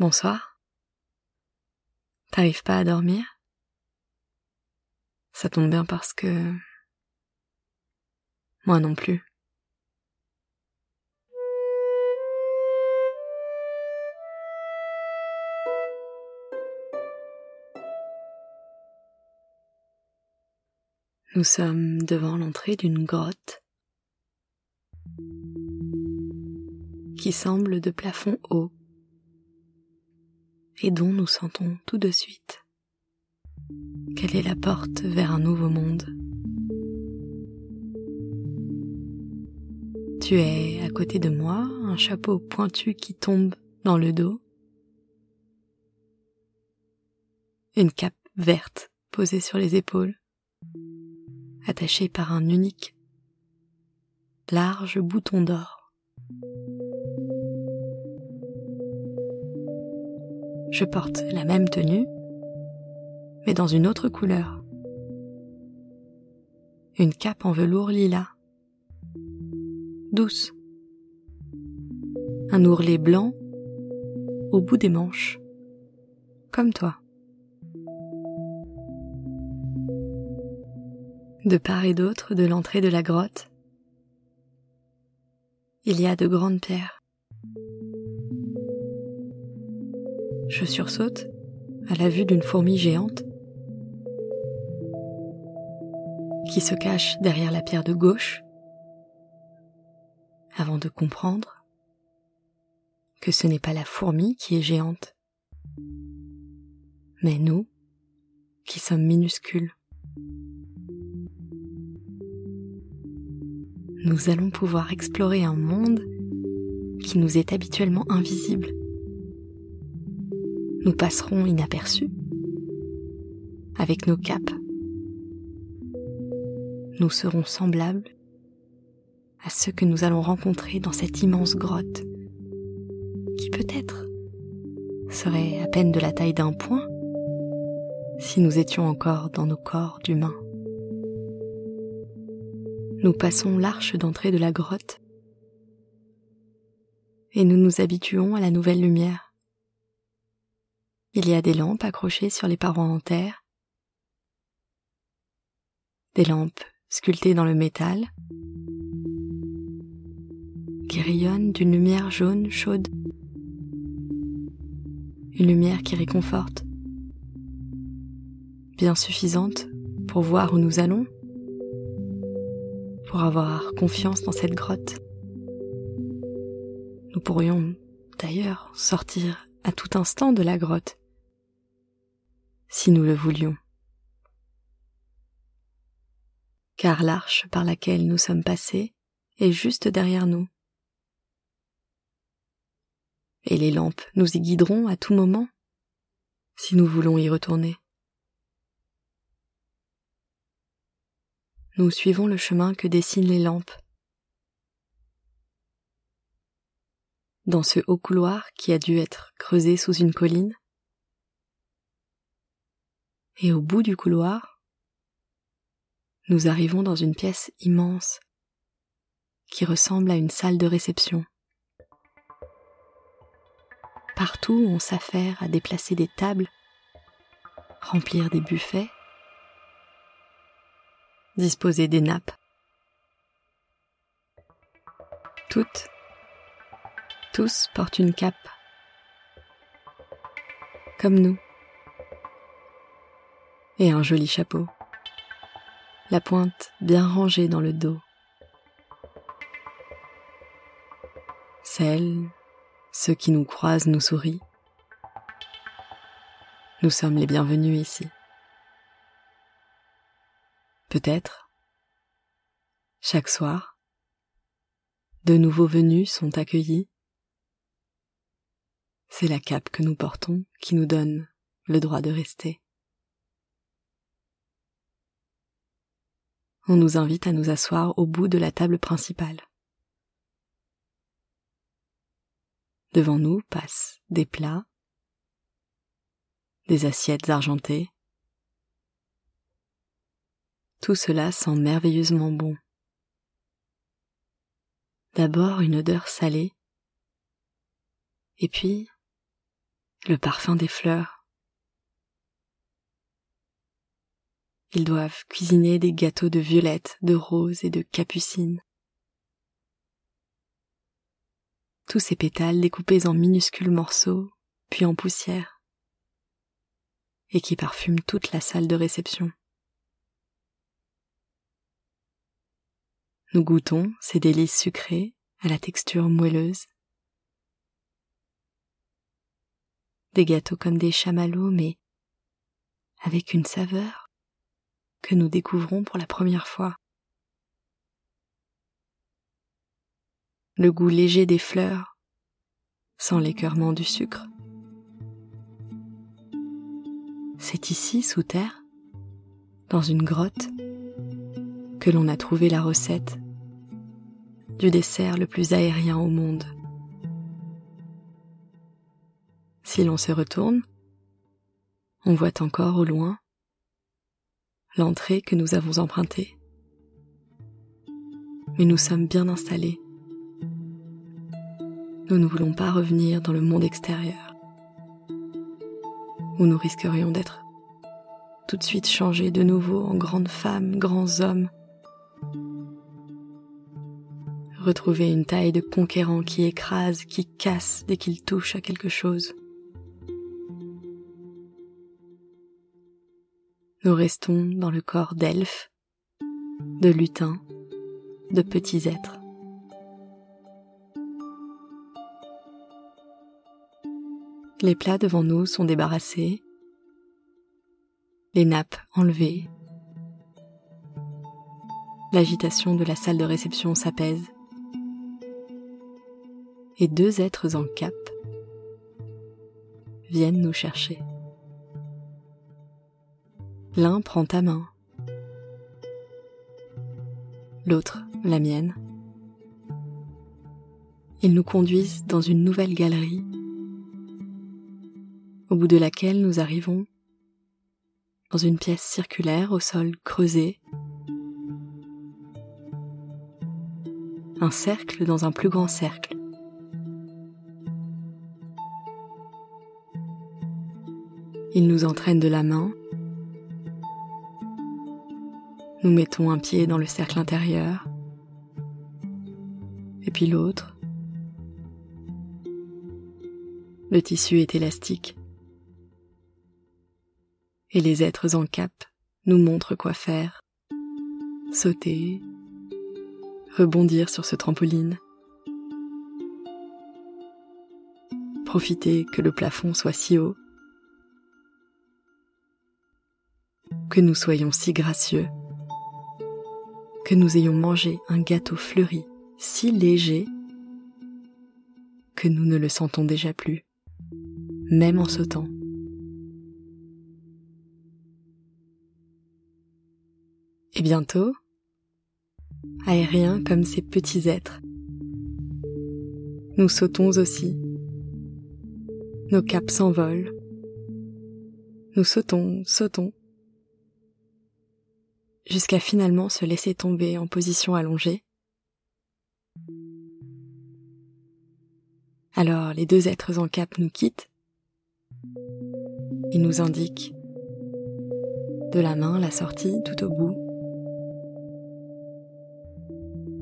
Bonsoir. T'arrives pas à dormir? Ça tombe bien parce que... Moi non plus. Nous sommes devant l'entrée d'une grotte qui semble de plafond haut et dont nous sentons tout de suite qu'elle est la porte vers un nouveau monde. Tu es à côté de moi, un chapeau pointu qui tombe dans le dos, une cape verte posée sur les épaules, attachée par un unique large bouton d'or. Je porte la même tenue, mais dans une autre couleur. Une cape en velours lilas, douce. Un ourlet blanc au bout des manches, comme toi. De part et d'autre de l'entrée de la grotte, il y a de grandes pierres. Je sursaute à la vue d'une fourmi géante qui se cache derrière la pierre de gauche avant de comprendre que ce n'est pas la fourmi qui est géante, mais nous qui sommes minuscules. Nous allons pouvoir explorer un monde qui nous est habituellement invisible nous passerons inaperçus avec nos capes. Nous serons semblables à ceux que nous allons rencontrer dans cette immense grotte, qui peut-être serait à peine de la taille d'un point si nous étions encore dans nos corps d'humains. Nous passons l'arche d'entrée de la grotte et nous nous habituons à la nouvelle lumière. Il y a des lampes accrochées sur les parois en terre, des lampes sculptées dans le métal, qui rayonnent d'une lumière jaune chaude, une lumière qui réconforte, bien suffisante pour voir où nous allons, pour avoir confiance dans cette grotte. Nous pourrions d'ailleurs sortir à tout instant de la grotte si nous le voulions. Car l'arche par laquelle nous sommes passés est juste derrière nous. Et les lampes nous y guideront à tout moment, si nous voulons y retourner. Nous suivons le chemin que dessinent les lampes. Dans ce haut couloir qui a dû être creusé sous une colline, et au bout du couloir, nous arrivons dans une pièce immense qui ressemble à une salle de réception. Partout on s'affaire à déplacer des tables, remplir des buffets, disposer des nappes. Toutes, tous portent une cape, comme nous et un joli chapeau, la pointe bien rangée dans le dos. Celles, ceux qui nous croisent nous sourient. Nous sommes les bienvenus ici. Peut-être, chaque soir, de nouveaux venus sont accueillis. C'est la cape que nous portons qui nous donne le droit de rester. On nous invite à nous asseoir au bout de la table principale. Devant nous passent des plats, des assiettes argentées. Tout cela sent merveilleusement bon. D'abord une odeur salée, et puis le parfum des fleurs. Ils doivent cuisiner des gâteaux de violettes, de roses et de capucines. Tous ces pétales découpés en minuscules morceaux, puis en poussière, et qui parfument toute la salle de réception. Nous goûtons ces délices sucrées à la texture moelleuse. Des gâteaux comme des chamallows, mais avec une saveur que nous découvrons pour la première fois. Le goût léger des fleurs, sans l'écœurement du sucre. C'est ici, sous terre, dans une grotte, que l'on a trouvé la recette du dessert le plus aérien au monde. Si l'on se retourne, on voit encore au loin l'entrée que nous avons empruntée. Mais nous sommes bien installés. Nous ne voulons pas revenir dans le monde extérieur, où nous risquerions d'être tout de suite changés de nouveau en grandes femmes, grands hommes, retrouver une taille de conquérant qui écrase, qui casse dès qu'il touche à quelque chose. Nous restons dans le corps d'elfes, de lutins, de petits êtres. Les plats devant nous sont débarrassés, les nappes enlevées. L'agitation de la salle de réception s'apaise et deux êtres en cap viennent nous chercher. L'un prend ta main, l'autre la mienne. Ils nous conduisent dans une nouvelle galerie, au bout de laquelle nous arrivons dans une pièce circulaire au sol creusé, un cercle dans un plus grand cercle. Il nous entraîne de la main. Nous mettons un pied dans le cercle intérieur, et puis l'autre. Le tissu est élastique, et les êtres en cap nous montrent quoi faire. Sauter, rebondir sur ce trampoline, profiter que le plafond soit si haut. Que nous soyons si gracieux, que nous ayons mangé un gâteau fleuri si léger que nous ne le sentons déjà plus, même en sautant. Et bientôt, aériens comme ces petits êtres, nous sautons aussi. Nos caps s'envolent. Nous sautons, sautons jusqu'à finalement se laisser tomber en position allongée. Alors les deux êtres en cap nous quittent. Ils nous indiquent de la main la sortie tout au bout.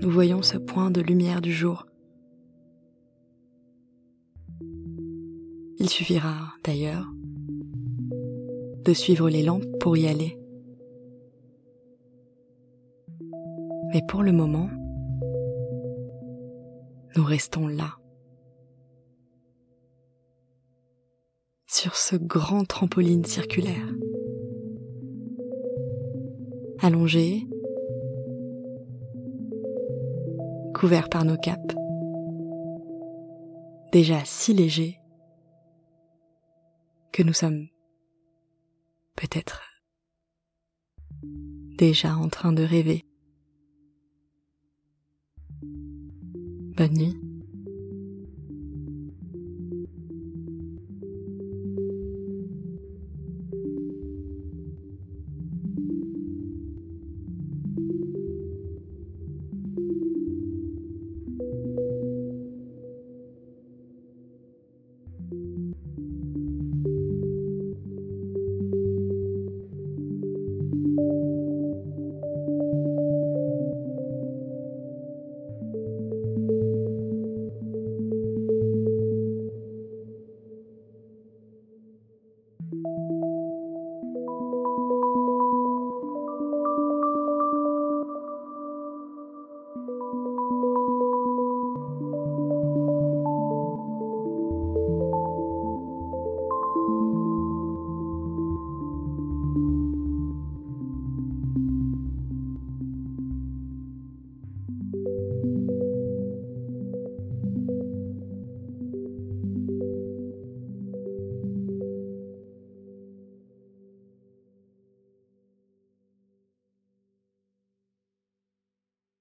Nous voyons ce point de lumière du jour. Il suffira d'ailleurs de suivre les lampes pour y aller. Mais pour le moment, nous restons là, sur ce grand trampoline circulaire, allongé, couvert par nos capes, déjà si légers que nous sommes peut-être déjà en train de rêver. Bonne nuit.